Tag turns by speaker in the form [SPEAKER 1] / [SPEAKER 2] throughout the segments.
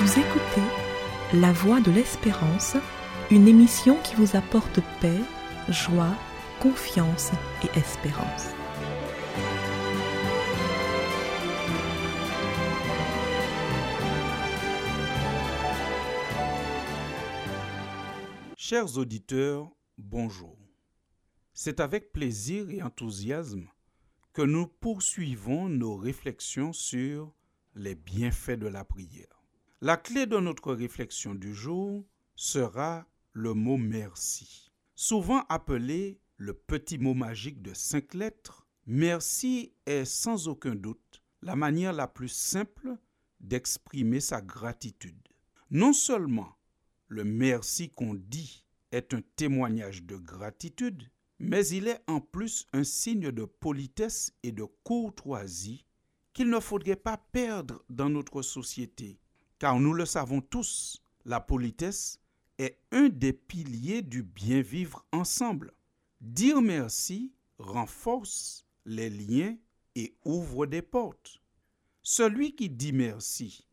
[SPEAKER 1] Vous écoutez La Voix de l'Espérance, une émission qui vous apporte paix, joie, confiance et espérance.
[SPEAKER 2] Chers auditeurs, bonjour. C'est avec plaisir et enthousiasme que nous poursuivons nos réflexions sur les bienfaits de la prière. La clé de notre réflexion du jour sera le mot merci. Souvent appelé le petit mot magique de cinq lettres, merci est sans aucun doute la manière la plus simple d'exprimer sa gratitude. Non seulement le merci qu'on dit est un témoignage de gratitude, mais il est en plus un signe de politesse et de courtoisie qu'il ne faudrait pas perdre dans notre société, car nous le savons tous, la politesse est un des piliers du bien vivre ensemble. Dire merci renforce les liens et ouvre des portes. Celui qui dit merci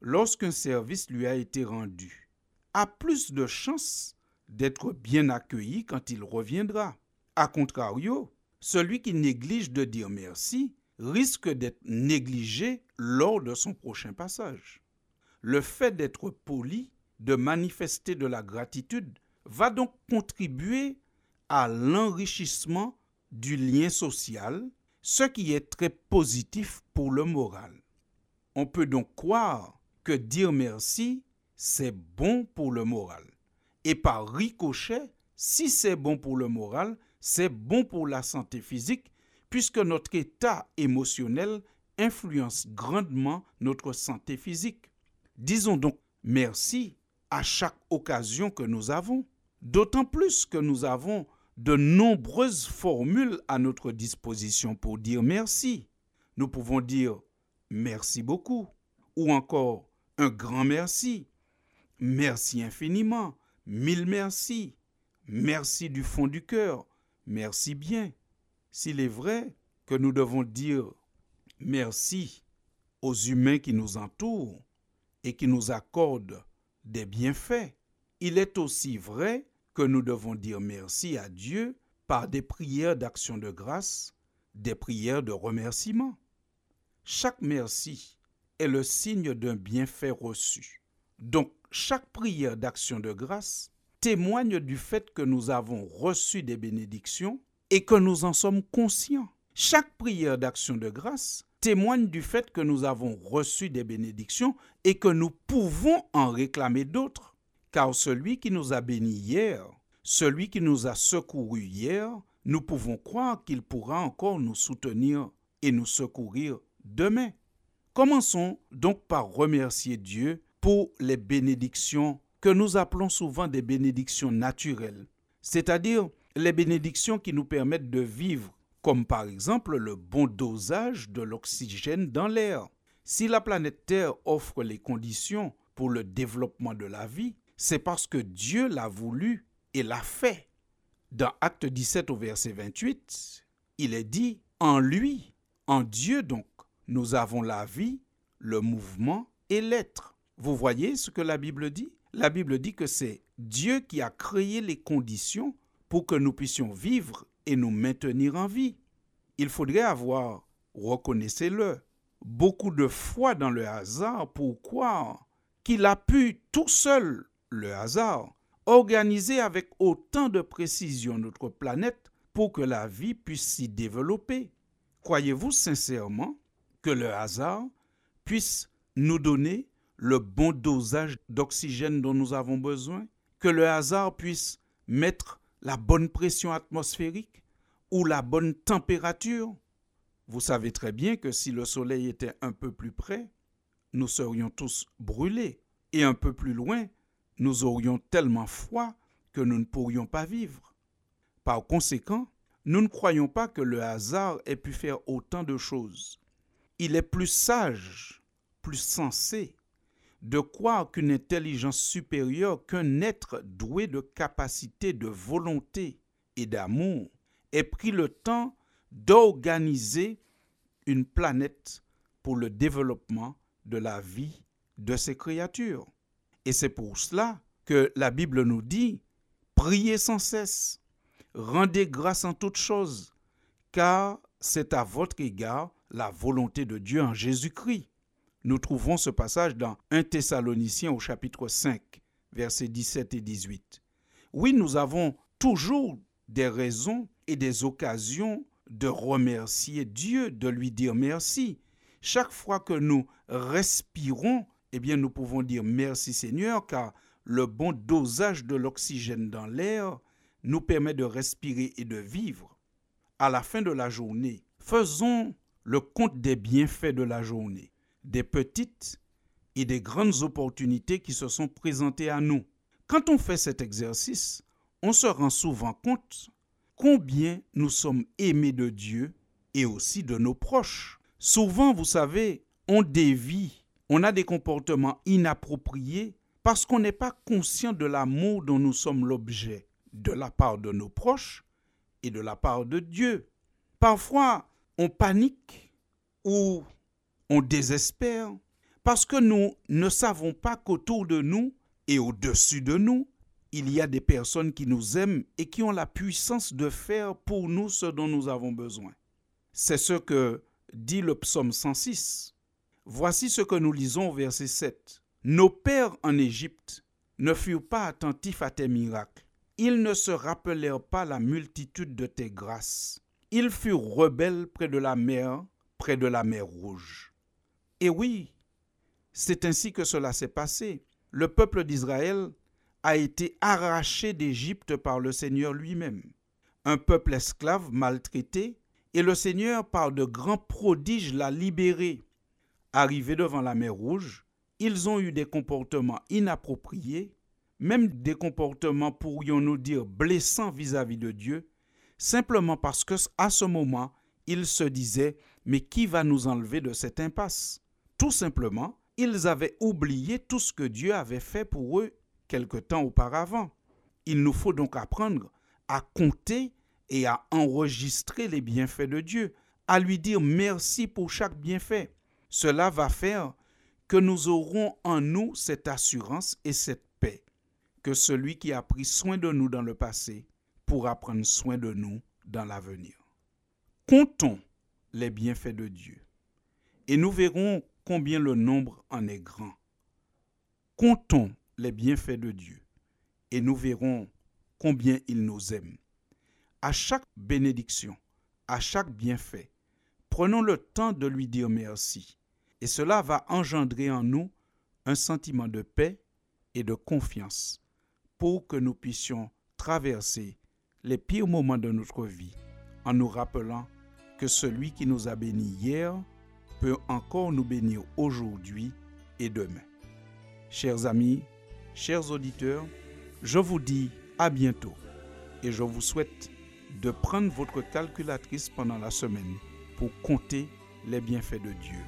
[SPEAKER 2] lorsqu'un service lui a été rendu a plus de chances d'être bien accueilli quand il reviendra. A contrario, celui qui néglige de dire merci risque d'être négligé lors de son prochain passage. Le fait d'être poli, de manifester de la gratitude, va donc contribuer à l'enrichissement du lien social, ce qui est très positif pour le moral. On peut donc croire que dire merci c'est bon pour le moral. Et par ricochet, si c'est bon pour le moral, c'est bon pour la santé physique, puisque notre état émotionnel influence grandement notre santé physique. Disons donc merci à chaque occasion que nous avons, d'autant plus que nous avons de nombreuses formules à notre disposition pour dire merci. Nous pouvons dire merci beaucoup ou encore un grand merci Merci infiniment. Mille merci. Merci du fond du cœur. Merci bien. S'il est vrai que nous devons dire merci aux humains qui nous entourent et qui nous accordent des bienfaits, il est aussi vrai que nous devons dire merci à Dieu par des prières d'action de grâce, des prières de remerciement. Chaque merci est le signe d'un bienfait reçu. Donc, chaque prière d'action de grâce témoigne du fait que nous avons reçu des bénédictions et que nous en sommes conscients. Chaque prière d'action de grâce témoigne du fait que nous avons reçu des bénédictions et que nous pouvons en réclamer d'autres. Car celui qui nous a bénis hier, celui qui nous a secourus hier, nous pouvons croire qu'il pourra encore nous soutenir et nous secourir demain. Commençons donc par remercier Dieu pour les bénédictions que nous appelons souvent des bénédictions naturelles, c'est-à-dire les bénédictions qui nous permettent de vivre, comme par exemple le bon dosage de l'oxygène dans l'air. Si la planète Terre offre les conditions pour le développement de la vie, c'est parce que Dieu l'a voulu et l'a fait. Dans Acte 17 au verset 28, il est dit, en lui, en Dieu donc, nous avons la vie, le mouvement et l'être. Vous voyez ce que la Bible dit? La Bible dit que c'est Dieu qui a créé les conditions pour que nous puissions vivre et nous maintenir en vie. Il faudrait avoir, reconnaissez-le, beaucoup de foi dans le hasard pour croire qu'il a pu tout seul, le hasard, organiser avec autant de précision notre planète pour que la vie puisse s'y développer. Croyez-vous sincèrement que le hasard puisse nous donner le bon dosage d'oxygène dont nous avons besoin, que le hasard puisse mettre la bonne pression atmosphérique ou la bonne température. Vous savez très bien que si le Soleil était un peu plus près, nous serions tous brûlés, et un peu plus loin, nous aurions tellement froid que nous ne pourrions pas vivre. Par conséquent, nous ne croyons pas que le hasard ait pu faire autant de choses. Il est plus sage, plus sensé de croire qu'une intelligence supérieure, qu'un être doué de capacité, de volonté et d'amour ait pris le temps d'organiser une planète pour le développement de la vie de ses créatures. Et c'est pour cela que la Bible nous dit, priez sans cesse, rendez grâce en toutes choses, car c'est à votre égard la volonté de Dieu en Jésus-Christ. Nous trouvons ce passage dans 1 Thessaloniciens au chapitre 5, versets 17 et 18. Oui, nous avons toujours des raisons et des occasions de remercier Dieu, de lui dire merci. Chaque fois que nous respirons, eh bien nous pouvons dire merci Seigneur car le bon dosage de l'oxygène dans l'air nous permet de respirer et de vivre. À la fin de la journée, faisons le compte des bienfaits de la journée, des petites et des grandes opportunités qui se sont présentées à nous. Quand on fait cet exercice, on se rend souvent compte combien nous sommes aimés de Dieu et aussi de nos proches. Souvent, vous savez, on dévie, on a des comportements inappropriés parce qu'on n'est pas conscient de l'amour dont nous sommes l'objet de la part de nos proches et de la part de Dieu. Parfois, on panique ou on désespère parce que nous ne savons pas qu'autour de nous et au-dessus de nous, il y a des personnes qui nous aiment et qui ont la puissance de faire pour nous ce dont nous avons besoin. C'est ce que dit le psaume 106. Voici ce que nous lisons au verset 7. Nos pères en Égypte ne furent pas attentifs à tes miracles. Ils ne se rappelèrent pas la multitude de tes grâces. Ils furent rebelles près de la mer, près de la mer rouge. Et oui, c'est ainsi que cela s'est passé. Le peuple d'Israël a été arraché d'Égypte par le Seigneur lui-même. Un peuple esclave maltraité, et le Seigneur, par de grands prodiges, l'a libéré. Arrivés devant la mer Rouge, ils ont eu des comportements inappropriés, même des comportements, pourrions-nous dire, blessants vis-à-vis de Dieu, simplement parce que à ce moment, ils se disaient Mais qui va nous enlever de cette impasse? Tout simplement, ils avaient oublié tout ce que Dieu avait fait pour eux quelque temps auparavant. Il nous faut donc apprendre à compter et à enregistrer les bienfaits de Dieu, à lui dire merci pour chaque bienfait. Cela va faire que nous aurons en nous cette assurance et cette paix, que celui qui a pris soin de nous dans le passé pourra prendre soin de nous dans l'avenir. Comptons les bienfaits de Dieu et nous verrons combien le nombre en est grand. Comptons les bienfaits de Dieu et nous verrons combien il nous aime. À chaque bénédiction, à chaque bienfait, prenons le temps de lui dire merci et cela va engendrer en nous un sentiment de paix et de confiance pour que nous puissions traverser les pires moments de notre vie en nous rappelant que celui qui nous a bénis hier peut encore nous bénir aujourd'hui et demain. Chers amis, Chers auditeurs, je vous dis à bientôt et je vous souhaite de prendre votre calculatrice pendant la semaine pour compter les bienfaits de Dieu.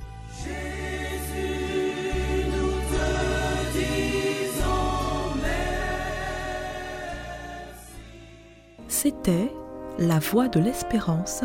[SPEAKER 1] C'était La Voix de l'Espérance,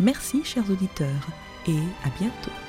[SPEAKER 1] Merci chers auditeurs et à bientôt.